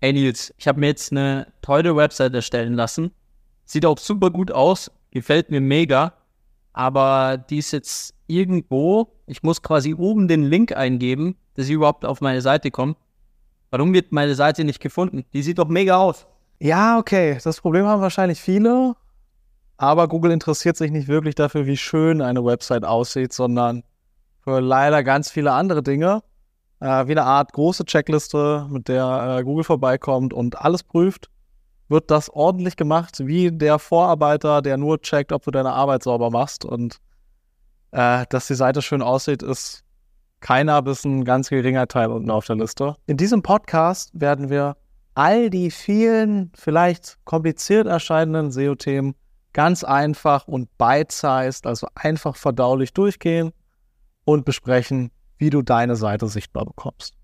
Ey Nils, ich habe mir jetzt eine tolle Website erstellen lassen. Sieht auch super gut aus, gefällt mir mega. Aber die ist jetzt irgendwo, ich muss quasi oben den Link eingeben, dass sie überhaupt auf meine Seite kommt. Warum wird meine Seite nicht gefunden? Die sieht doch mega aus. Ja, okay. Das Problem haben wahrscheinlich viele. Aber Google interessiert sich nicht wirklich dafür, wie schön eine Website aussieht, sondern für leider ganz viele andere Dinge. Äh, wie eine Art große Checkliste, mit der äh, Google vorbeikommt und alles prüft. Wird das ordentlich gemacht, wie der Vorarbeiter, der nur checkt, ob du deine Arbeit sauber machst. Und äh, dass die Seite schön aussieht, ist keiner bis ein ganz geringer Teil unten auf der Liste. In diesem Podcast werden wir all die vielen, vielleicht kompliziert erscheinenden SEO-Themen ganz einfach und bite-sized, also einfach verdaulich durchgehen und besprechen, wie du deine Seite sichtbar bekommst.